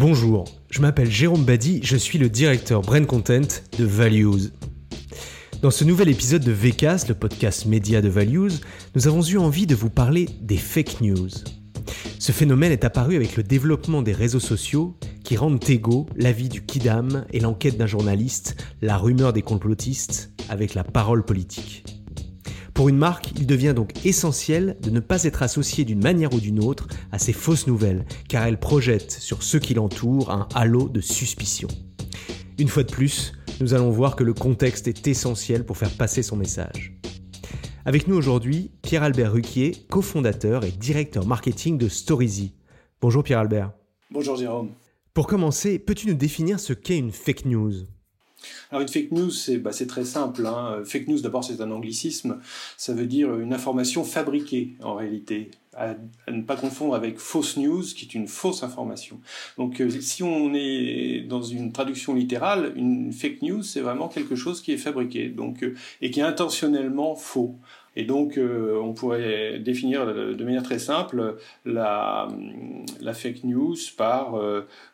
Bonjour, je m'appelle Jérôme Badi, je suis le directeur Brand Content de Values. Dans ce nouvel épisode de VCAS, le podcast média de Values, nous avons eu envie de vous parler des fake news. Ce phénomène est apparu avec le développement des réseaux sociaux qui rendent égaux l'avis du kidam et l'enquête d'un journaliste, la rumeur des complotistes avec la parole politique. Pour une marque, il devient donc essentiel de ne pas être associé d'une manière ou d'une autre à ces fausses nouvelles, car elles projettent sur ceux qui l'entourent un halo de suspicion. Une fois de plus, nous allons voir que le contexte est essentiel pour faire passer son message. Avec nous aujourd'hui, Pierre-Albert Ruquier, cofondateur et directeur marketing de Storyzy. Bonjour Pierre-Albert. Bonjour Jérôme. Pour commencer, peux-tu nous définir ce qu'est une fake news? Alors une fake news, c'est bah, très simple. Hein. Fake news, d'abord, c'est un anglicisme. Ça veut dire une information fabriquée, en réalité. À, ne pas confondre avec fausse news, qui est une fausse information. Donc euh, si on est dans une traduction littérale, une fake news, c'est vraiment quelque chose qui est fabriqué donc, euh, et qui est intentionnellement faux. Et donc, euh, on pourrait définir de manière très simple la, fake news par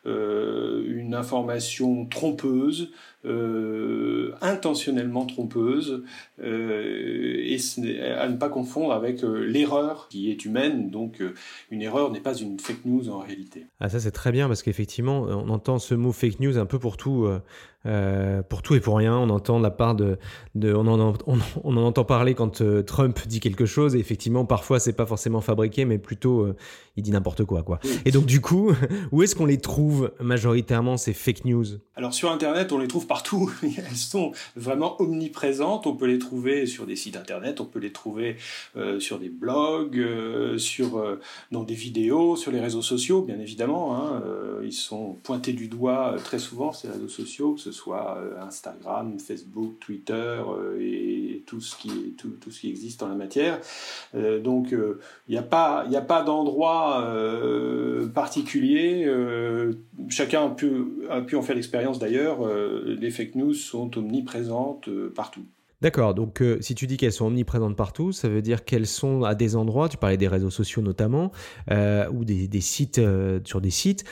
une information trompeuse, intentionnellement trompeuse, et à ne pas confondre avec l'erreur qui est humaine. Donc, une erreur n'est pas une fake news en réalité. Ah, ça, c'est très bien parce qu'effectivement, on entend ce mot fake news un peu pour tout euh, pour tout et pour rien, on entend la part de, de on, en, on, en, entend parler quand euh, Trump dit quelque chose. Et effectivement, parfois c'est pas forcément fabriqué, mais plutôt euh, il dit n'importe quoi, quoi. Et donc du coup, où est-ce qu'on les trouve majoritairement ces fake news? Alors sur Internet, on les trouve partout. Elles sont vraiment omniprésentes. On peut les trouver sur des sites Internet, on peut les trouver sur des blogs, sur dans des vidéos, sur les réseaux sociaux, bien évidemment. Hein. ils sont pointés du doigt très souvent ces réseaux sociaux, que ce soit euh, Instagram, Facebook, Twitter euh, et tout ce qui, tout, tout, ce qui existe en la matière. Euh, donc il n'y a pas, pas d'endroit particulier. chacun a pu, a pu en faire l'expérience d'ailleurs. les fake news sont omniprésentes partout. D'accord, donc si tu dis qu'elles sont omniprésentes partout, ça veut dire qu'elles sont à des endroits, tu parlais des réseaux sociaux notamment, ou des, des sites, sur des sites,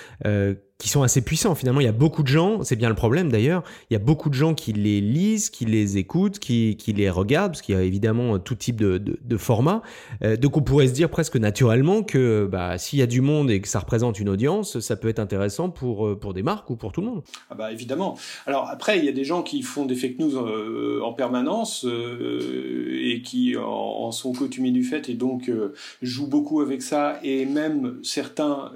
qui sont assez puissants finalement. Il y a beaucoup de gens, c'est bien le problème d'ailleurs, il y a beaucoup de gens qui les lisent, qui les écoutent, qui, qui les regardent, parce qu'il y a évidemment tout type de, de, format. Euh, donc on pourrait se dire presque naturellement que bah, s'il y a du monde et que ça représente une audience, ça peut être intéressant pour, euh, pour des marques ou pour tout le monde. Ah bah évidemment. Alors après, il y a des gens qui font des fake news euh, en permanence euh, et qui en, en, sont coutumiers du fait et donc jouent beaucoup avec ça et même certains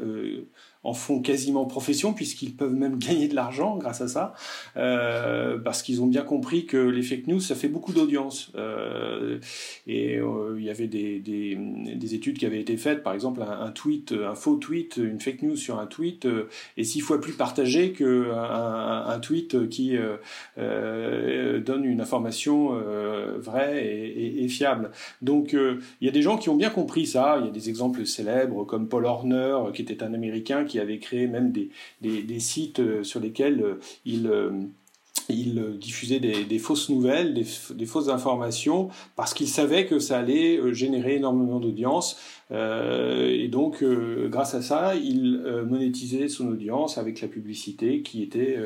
en font quasiment profession puisqu'ils peuvent même gagner de l'argent grâce à ça euh, parce qu'ils ont bien compris que les fake news ça fait beaucoup d'audience. Euh, et euh, il y avait des, des, des, études qui avaient été faites par exemple un, tweet un faux tweet une fake news sur un tweet est six fois plus partagé que un, un, tweet qui donne une information vraie et, fiable. Donc il y a des gens qui ont bien compris ça. Il y a des exemples célèbres comme Paul Horner qui était un américain qui avait créé même des, sites euh, sur lesquels euh, il euh, diffusait des, des, fausses nouvelles, des, des fausses informations, parce qu'il savait que ça allait générer énormément d'audience. Euh, et donc, euh, grâce à ça, il euh, monétisait son audience avec la publicité qui était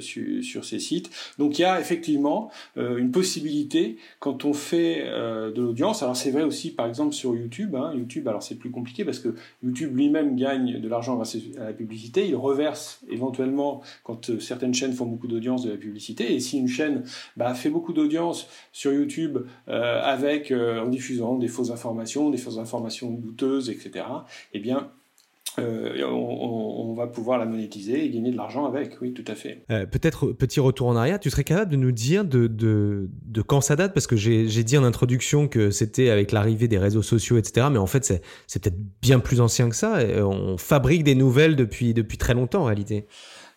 su, sur ces sites. Donc, il y a effectivement une possibilité quand on fait de l'audience. Alors, c'est vrai aussi, par exemple, sur YouTube. Hein, YouTube, alors c'est plus compliqué parce que YouTube lui-même gagne de l'argent grâce à la publicité. Il reverse éventuellement quand certaines chaînes font beaucoup d'audience de la publicité. Et si une chaîne bah, fait beaucoup d'audience sur YouTube avec en diffusant des fausses informations, des fausses informations douteuse, etc., eh bien, euh, on, va pouvoir la monétiser et gagner de l'argent avec, oui, tout à fait. Euh, peut-être petit retour en arrière, tu serais capable de nous dire de, de, de quand ça date? Parce que j'ai dit en introduction que c'était avec l'arrivée des réseaux sociaux, etc. Mais en fait, c'est peut-être bien plus ancien que ça. On fabrique des nouvelles depuis, depuis très longtemps en réalité.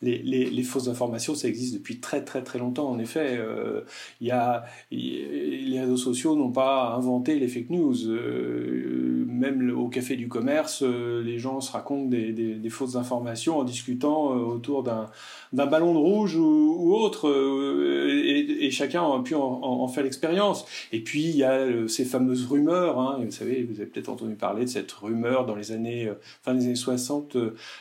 Les, fausses informations, ça existe depuis très très très longtemps. En effet, euh, y a, les réseaux sociaux n'ont pas inventé les fake news. Euh, même au café du commerce, euh, les gens se racontent des, des, fausses informations en discutant autour d'un ballon de rouge ou, autre, et, chacun a pu en, faire l'expérience. Et puis il y a ces fameuses rumeurs. Hein, vous savez, vous avez peut-être entendu parler de cette rumeur dans les années fin des années 60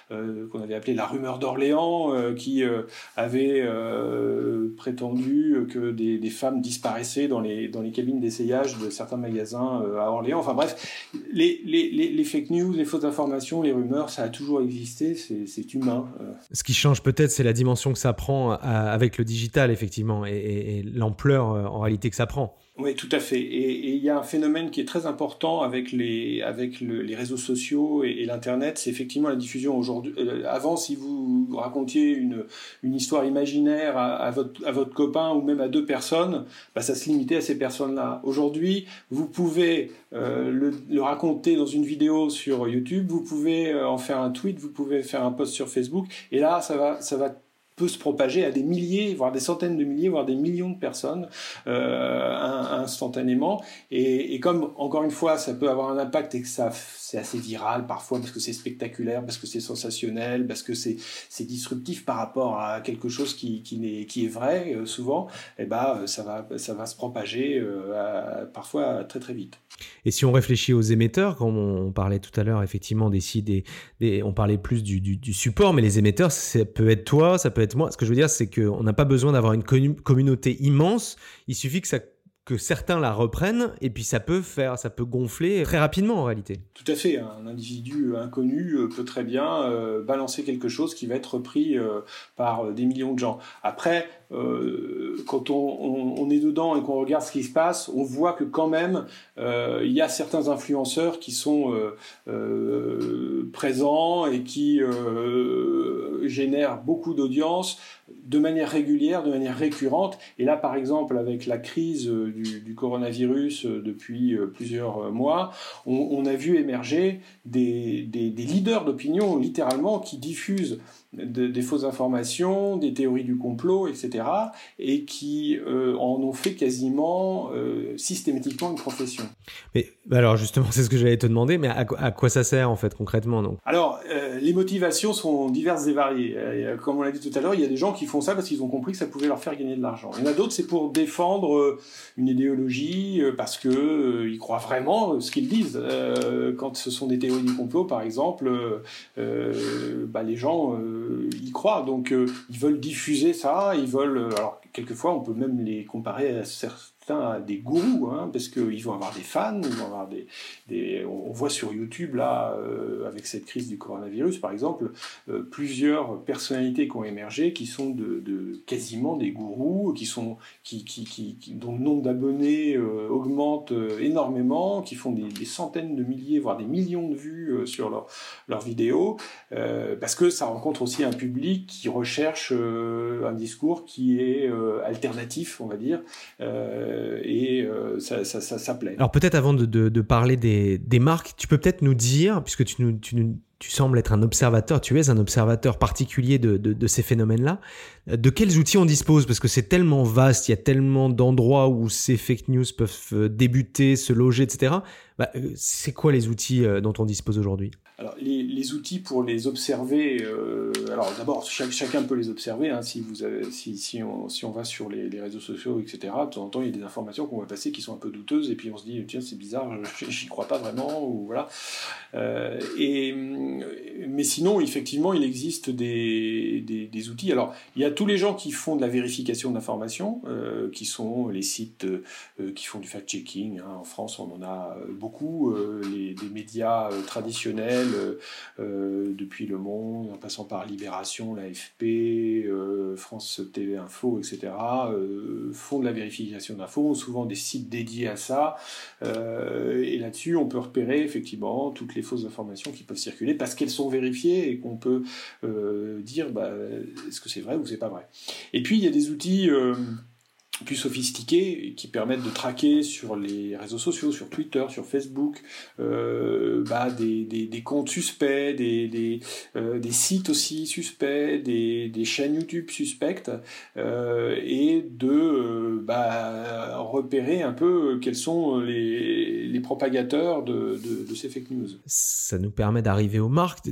qu'on avait appelée la rumeur d'Orléans euh, qui euh, avait euh, prétendu que des, femmes disparaissaient dans les, dans les cabines d'essayage de certains magasins à Orléans. Enfin bref, les, fake news, les fausses informations, les rumeurs, ça a toujours existé, c'est humain. Ce qui change peut-être, c'est la dimension que ça prend avec le digital, effectivement, et l'ampleur en réalité que ça prend. Oui, tout à fait. Et, il y a un phénomène qui est très important avec les, avec les réseaux sociaux et, l'Internet, c'est effectivement la diffusion aujourd'hui. Euh, avant, si vous racontiez une, une histoire imaginaire à, votre, à votre copain ou même à deux personnes, bah, ça se limitait à ces personnes-là. Aujourd'hui, vous pouvez euh, le, le, raconter dans une vidéo sur YouTube, vous pouvez euh, en faire un tweet, vous pouvez faire un post sur Facebook, et là, ça va, ça va peut se propager à des milliers, voire des centaines de milliers, voire des millions de personnes euh, instantanément. Et, comme, encore une fois, ça peut avoir un impact et que ça c'est assez viral parfois parce que c'est spectaculaire, parce que c'est sensationnel, parce que c'est disruptif par rapport à quelque chose qui, qui, est, qui est vrai euh, souvent, eh ben, ça, va, ça va se propager euh, parfois très très vite. Et si on réfléchit aux émetteurs, comme on parlait tout à l'heure effectivement des sites, des, on parlait plus du, du, support, mais les émetteurs, ça peut être toi, ça peut être moi. Ce que je veux dire, c'est qu'on n'a pas besoin d'avoir une communauté immense, il suffit que que certains la reprennent et puis ça peut faire, ça peut gonfler très rapidement en réalité. Tout à fait, un individu inconnu euh, peut très bien euh, balancer quelque chose qui va être repris euh, par des millions de gens. Après, quand on, est dedans et qu'on regarde ce qui se passe, on voit que quand même il y a certains influenceurs qui sont présents et qui génèrent beaucoup d'audience de manière régulière, de manière récurrente. Et là, par exemple, avec la crise euh, du, coronavirus euh, depuis euh, plusieurs mois, on, a vu émerger des leaders d'opinion, littéralement, qui diffusent des fausses informations, des théories du complot, etc., et qui euh, en ont fait quasiment euh, systématiquement une profession. Mais bah alors justement, c'est ce que j'allais te demander, mais à, quoi ça sert en fait concrètement donc? Alors, euh, les motivations sont diverses et variées. comme on l'a dit tout à l'heure, il y a des gens qui font ça parce qu'ils ont compris que ça pouvait leur faire gagner de l'argent. Il y en a d'autres, c'est pour défendre une idéologie parce que ils croient vraiment ce qu'ils disent. quand ce sont des théories du complot, par exemple, bah, les gens Donc, euh, ils veulent diffuser ça. Ils veulent. Euh, alors, quelquefois, on peut même les comparer à certains des gourous, hein, parce qu'ils vont avoir des fans, on voit sur YouTube là, euh, avec cette crise du coronavirus par exemple, euh, plusieurs personnalités qui ont émergé, qui sont de, quasiment des gourous, qui sont, dont le nombre d'abonnés euh, augmente énormément, qui font des, centaines de milliers, voire des millions de vues sur leurs leur vidéos, parce que ça rencontre aussi un public qui recherche un discours qui est alternatif, on va dire. Et euh, ça, plaît. Alors peut-être avant de, parler des, marques, tu peux peut-être nous dire, puisque tu, nous, tu, tu, sembles être un observateur, tu es un observateur particulier de, de, ces phénomènes-là, de quels outils on dispose? Parce que c'est tellement vaste, il y a tellement d'endroits où ces fake news peuvent euh, débuter, se loger, etc. Bah, c'est quoi les outils dont on dispose aujourd'hui? Alors, les, outils pour les observer, euh, alors d'abord, chacun peut les observer. Hein, si, on, va sur les, réseaux sociaux, etc., de temps en temps, il y a des informations qu'on va passer qui sont un peu douteuses, et puis on se dit, tiens, c'est bizarre, j'y crois pas vraiment, ou voilà. Euh, et, mais sinon, effectivement, il existe des, outils. Alors, il y a tous les gens qui font de la vérification d'informations, euh, qui sont les sites qui font du fact-checking. Hein. En France, on en a beaucoup. Les, des médias traditionnels euh, euh, depuis Le Monde, en passant par Libération, l'AFP, euh, France TV Info, etc., font de la vérification d'infos, ont souvent des sites dédiés à ça. et là-dessus, on peut repérer effectivement toutes les fausses informations qui peuvent circuler parce qu'elles sont vérifiées et qu'on peut dire bah, est-ce que c'est vrai ou c'est pas vrai. Et puis, il y a des outils plus sophistiqués qui permettent de traquer sur les réseaux sociaux, sur Twitter, sur Facebook, euh, bah, des, des, comptes suspects, des, des, euh, sites aussi suspects, des, chaînes YouTube suspectes, euh, et de bah, repérer un peu quels sont les, les propagateurs de, de, ces fake news. Ça nous permet d'arriver aux marques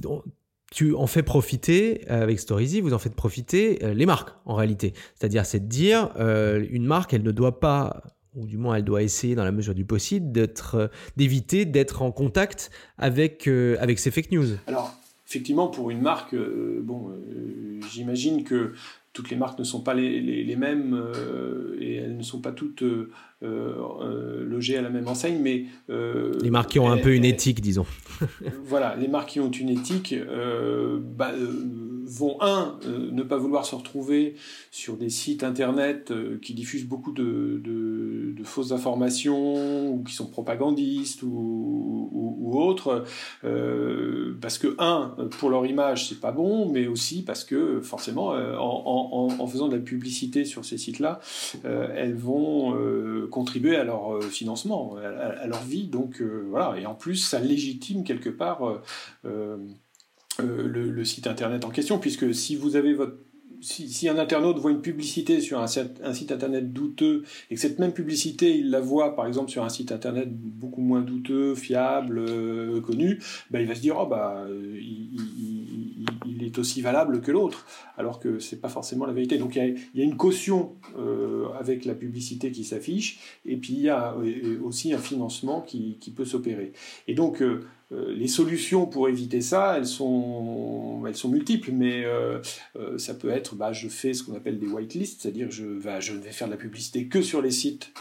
tu en fais profiter, euh, avec Storyzy, vous en faites profiter euh, les marques en réalité. C'est-à-dire, c'est de dire, euh, une marque, elle ne doit pas, ou du moins elle doit essayer dans la mesure du possible, d'être, d'éviter d'être en contact avec, avec ces fake news. Alors, effectivement, pour une marque, bon, j'imagine que toutes les marques ne sont pas les, les, mêmes et elles ne sont pas toutes logées à la même enseigne, mais... les marques qui ont un peu une éthique, disons. voilà, les marques qui ont une éthique euh, bah, euh, vont, un, euh, ne pas vouloir se retrouver sur des sites internet qui diffusent beaucoup de, fausses informations ou qui sont propagandistes ou, ou, autres, parce que, un, pour leur image, c'est pas bon, mais aussi parce que, forcément, en, faisant de la publicité sur ces sites-là, elles vont contribuer à leur financement, à, à leur vie. Donc, voilà, et en plus, ça légitime quelque part euh, euh, euh, le, site internet en question, puisque si vous avez votre si, un internaute voit une publicité sur un, site internet douteux et que cette même publicité, il la voit par exemple sur un site internet beaucoup moins douteux, fiable, connu, ben, il va se dire oh bah il, est aussi valable que l'autre, alors que c'est pas forcément la vérité. Donc il y a, une caution avec la publicité qui s'affiche, et puis il y a aussi un financement qui, qui peut s'opérer. Et donc euh, les solutions pour éviter ça, elles sont, multiples, mais euh, euh, ça peut être, bah, je fais ce qu'on appelle des whitelists, c'est-à-dire je, je ne vais faire de la publicité que sur les sites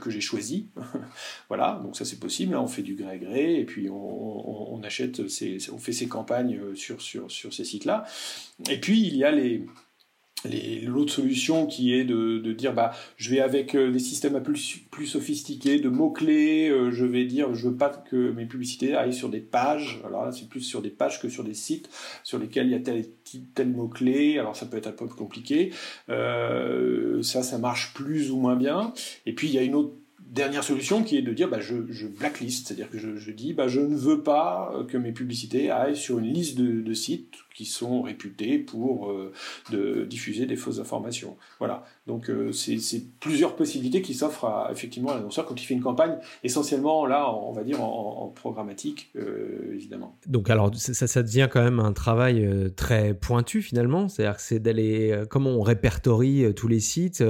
que j'ai choisis. voilà, donc ça c'est possible, hein. on fait du gré à gré, et puis on, achète, on fait ses campagnes sur, sur, sur ces sites-là. Et puis il y a les l'autre solution qui est de, de, dire bah je vais avec euh, des systèmes plus, plus sophistiqués de mots clés euh, je vais dire je veux pas que mes publicités aillent sur des pages. Alors là c'est plus sur des pages que sur des sites sur lesquels il y a tel tel mot clé alors ça peut être un peu compliqué. Euh, ça ça marche plus ou moins bien. Et puis il y a une autre dernière solution qui est de dire bah, je, blacklist, c'est-à-dire que je, dis bah, je ne veux pas que mes publicités aillent sur une liste de, sites qui sont réputés pour euh, de diffuser des fausses informations. Voilà. Donc euh, c'est plusieurs possibilités qui s'offrent effectivement à l'annonceur quand il fait une campagne, essentiellement là, on va dire en, programmatique, euh, évidemment. Donc alors ça, ça devient quand même un travail très pointu finalement, c'est-à-dire que c'est d'aller, comment on répertorie tous les sites,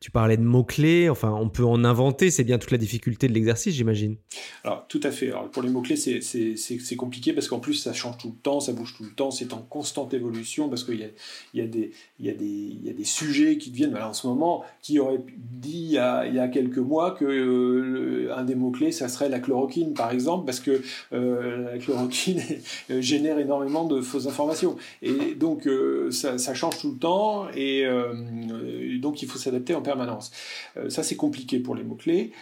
tu parlais de mots-clés, enfin on peut en inventer, c'est bien toute la difficulté de l'exercice j'imagine. Alors tout à fait, alors, pour les mots-clés c'est compliqué parce qu'en plus ça change tout le temps, ça bouge tout le temps, c'est en constante évolution parce qu'il y a, des, sujets qui deviennent, en ce moment, qui aurait dit il y a, quelques mois que euh, un des mots-clés, ça serait la chloroquine, par exemple, parce que euh, la chloroquine euh, génère énormément de fausses informations. Et donc, ça, change tout le temps donc il faut s'adapter en permanence. ça, c'est compliqué pour les mots-clés.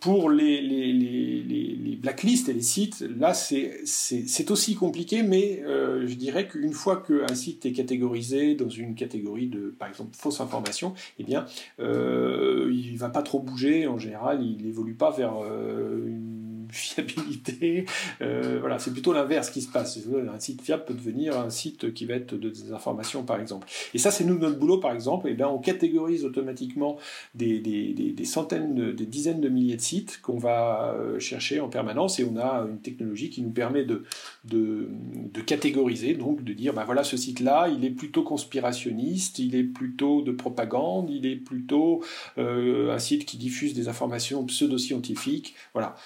pour les, blacklists et les sites, là, c'est aussi compliqué, mais je dirais que une fois qu'un site est catégorisé dans une catégorie de, par exemple, fausse information, eh bien, euh, il va pas trop bouger. En général, il n'évolue pas vers euh, une fiabilité. Euh, voilà, c'est plutôt l'inverse qui se passe. Un site fiable peut devenir un site qui va être de désinformation, par exemple. Et ça, c'est nous notre boulot, par exemple. Et eh bien, on catégorise automatiquement des, des, centaines, des dizaines de milliers de sites qu'on va euh, chercher en permanence. Et on a une technologie qui nous permet de, de, catégoriser, donc de dire, ben voilà, ce site-là, il est plutôt conspirationniste, il est plutôt de propagande, il est plutôt euh, un site qui diffuse des informations pseudo-scientifiques. Voilà.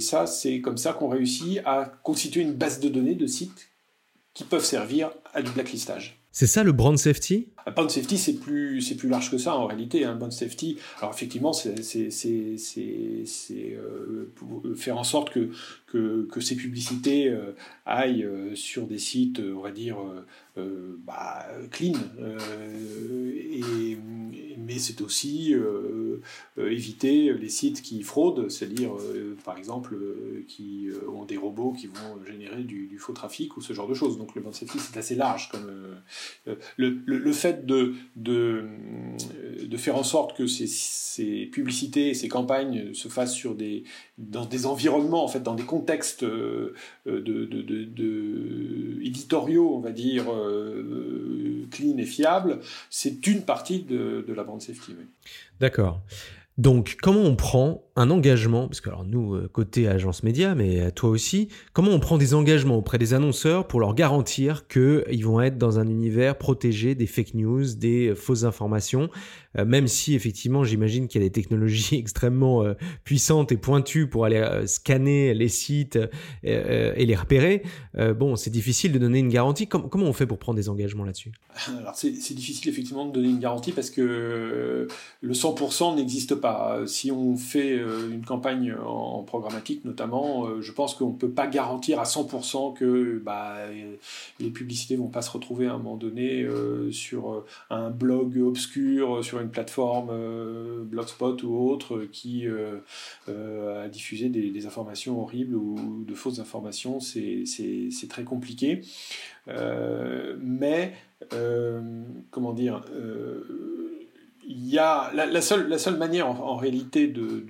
Ça, c'est comme ça qu'on réussit à constituer une base de données de sites qui peuvent servir à du blacklistage. C'est ça le brand safety? Le brand safety, c'est plus, plus large que ça en réalité. Un hein. safety, alors effectivement, c'est, c'est, euh, faire en sorte que que, ces publicités aillent sur des sites, on va dire, bah, clean. mais c'est aussi éviter les sites qui fraudent, c'est-à-dire, par exemple, qui ont des robots qui vont générer du, faux trafic ou ce genre de choses. Donc le band safety, c'est assez large. Comme, le, le, fait de, de, de, faire en sorte que ces, ces publicités, ces campagnes se fassent sur des, dans des environnements, en fait, dans des contextes euh, de, de, de, éditoriaux, on va dire, euh, clean et fiables, c'est une partie de, la bande safety. D'accord. Donc, comment on prend un engagement, parce que alors nous, euh, côté agence média, mais toi aussi, comment on prend des engagements auprès des annonceurs pour leur garantir qu'ils vont être dans un univers protégé des fake news, des fausses informations, euh, même si effectivement j'imagine qu'il y a des technologies extrêmement euh, puissantes et pointues pour aller scanner les sites et les repérer, bon, c'est difficile de donner une garantie. comment on fait pour prendre des engagements là-dessus? Alors c'est difficile effectivement de donner une garantie parce que le 100% n'existe pas. Euh, si on fait euh, une campagne en programmatique notamment, euh, je pense qu'on ne peut pas garantir à 100% que bah, les publicités vont pas se retrouver à un moment donné sur un blog obscur, sur une plateforme Blogspot ou autre qui a diffusé des, informations horribles ou de fausses informations. C'est très compliqué. mais, comment dire il y a la, seule, la seule manière en, réalité de,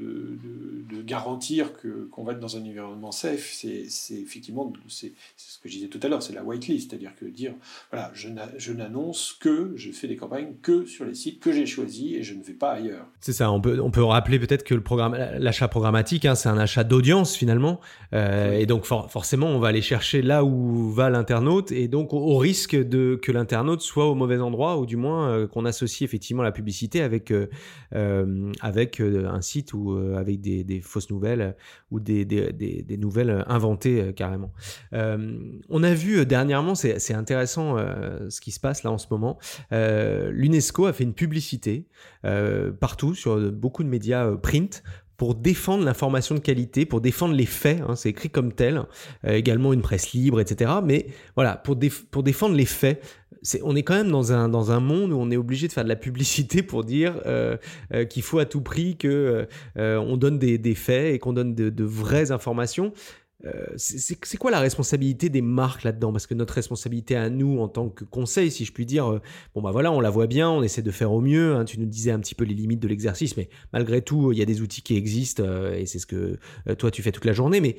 garantir que, qu'on va être dans un environnement safe, c'est, c'est effectivement c'est, ce que je disais tout à l'heure, c'est la whitelist, c'est-à-dire que dire voilà, je, je n'annonce que je fais des campagnes que sur les sites que j'ai choisis et je ne vais pas ailleurs. C'est ça, on peut, on peut rappeler peut-être que le programme, l'achat programmatique, hein, c'est un achat d'audience finalement, euh, et donc forcément on va aller chercher là où va l'internaute, et donc au, risque de que l'internaute soit au mauvais endroit, ou du moins euh, qu'on associe effectivement la publicité avec, euh, avec un site ou avec des, fausses nouvelles ou des, des, nouvelles inventées carrément. on a vu dernièrement, c'est intéressant ce qui se passe là en ce moment, l'UNESCO a fait une publicité partout sur beaucoup de médias print pour défendre l'information de qualité, pour défendre les faits, hein, c'est écrit comme tel, également une presse libre, etc. Mais voilà, pour, pour défendre les faits, on est quand même dans un, monde où on est obligé de faire de la publicité pour dire euh, euh, qu'il faut à tout prix que euh, on donne des, des, faits et qu'on donne de, vraies informations. Euh, c'est quoi la responsabilité des marques là-dedans? Parce que notre responsabilité à nous en tant que conseil, si je puis dire, euh, bon bah voilà, on la voit bien, on essaie de faire au mieux. Hein, tu nous disais un petit peu les limites de l'exercice, mais malgré tout, il y a des outils qui existent euh, et c'est ce que toi tu fais toute la journée. Mais,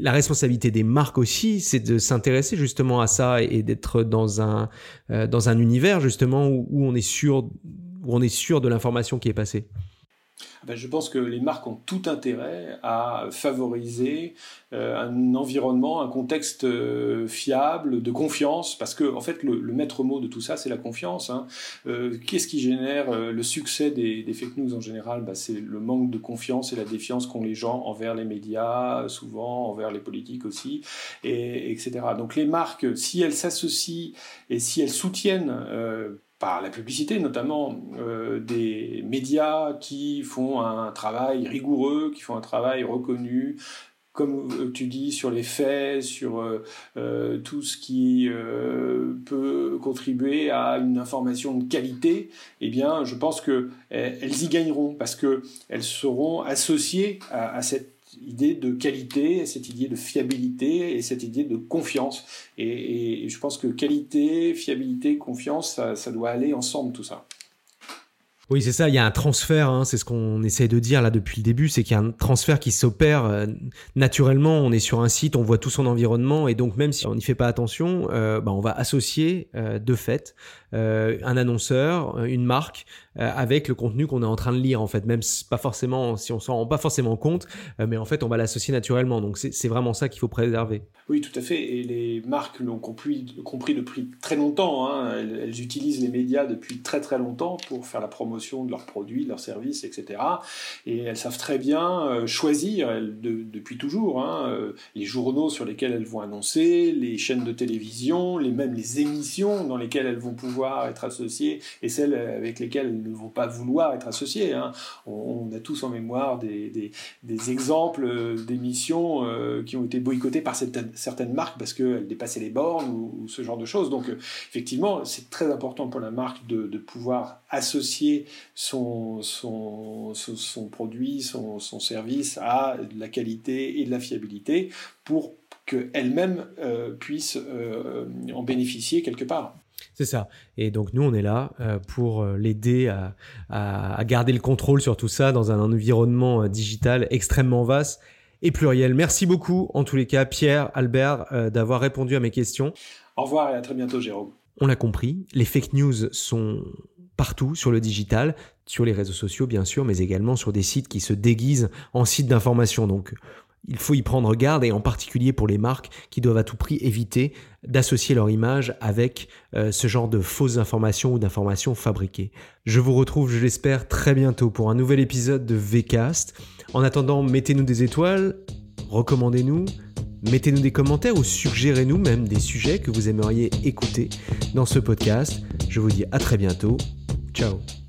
la responsabilité des marques aussi, c'est de s'intéresser justement à ça et, d'être dans un dans un univers justement où on est sûr où on est sûr de l'information qui est passée. Ben, je pense que les marques ont tout intérêt à favoriser euh, un environnement, un contexte euh, fiable, de confiance, parce que en fait le, maître mot de tout ça, c'est la confiance. Hein. Euh, qu'est-ce qui génère le succès des, fake news en général? Ben, C'est le manque de confiance et la défiance qu'ont les gens envers les médias, souvent envers les politiques aussi, et, etc. Donc les marques, si elles s'associent et si elles soutiennent par la publicité, notamment euh, des médias qui font un travail rigoureux, qui font un travail reconnu, comme euh, tu dis, sur les faits, sur euh, tout ce qui peut contribuer à une information de qualité, eh bien, je pense qu'elles y gagneront parce qu'elles seront associées à cette idée de qualité, cette idée de fiabilité et cette idée de confiance. Et, je pense que qualité, fiabilité, confiance, ça, doit aller ensemble tout ça. Oui, c'est ça, il y a un transfert, hein, c'est ce qu'on essaye de dire là depuis le début, c'est qu'il y a un transfert qui s'opère euh, naturellement, on est sur un site, on voit tout son environnement, et donc même si on n'y fait pas attention, euh, bah, on va associer euh, de fait un annonceur, une marque, avec le contenu qu'on est en train de lire en fait, même pas forcément, si on s'en rend pas forcément compte, mais en fait on va l'associer naturellement, donc c'est vraiment ça qu'il faut préserver. Oui, tout à fait, et les marques l'ont compris, depuis très longtemps, hein. elles utilisent les médias depuis très très longtemps pour faire la promotion de leurs produits, de leurs services, etc. Et elles savent très bien choisir, depuis toujours, hein, les journaux sur lesquels elles vont annoncer, les chaînes de télévision, les, même les émissions dans lesquelles elles vont pouvoir être associées et celles avec lesquelles elles ne vont pas vouloir être associées. Hein. On, a tous en mémoire des, des, exemples d'émissions qui ont été boycottées par certaines, certaines marques parce qu'elles dépassaient les bornes ou, ce genre de choses. Donc effectivement, c'est très important pour la marque de pouvoir associer son, son, son, produit, son, son, service à de la qualité et de la fiabilité pour qu'elle-même euh, puisse euh, en bénéficier quelque part. C'est ça. Et donc nous, on est là euh, pour l'aider à, à, garder le contrôle sur tout ça dans un environnement digital extrêmement vaste et pluriel. Merci beaucoup, en tous les cas, Pierre, Albert, d'avoir répondu à mes questions. Au revoir et à très bientôt, Jérôme. On l'a compris, les fake news sont partout sur le digital, sur les réseaux sociaux bien sûr, mais également sur des sites qui se déguisent en sites d'information. Donc il faut y prendre garde et en particulier pour les marques qui doivent à tout prix éviter d'associer leur image avec euh, ce genre de fausses informations ou d'informations fabriquées. Je vous retrouve, je l'espère, très bientôt pour un nouvel épisode de VCast. En attendant, mettez-nous des étoiles, recommandez-nous, mettez-nous des commentaires ou suggérez-nous même des sujets que vous aimeriez écouter dans ce podcast. Je vous dis à très bientôt. Joe.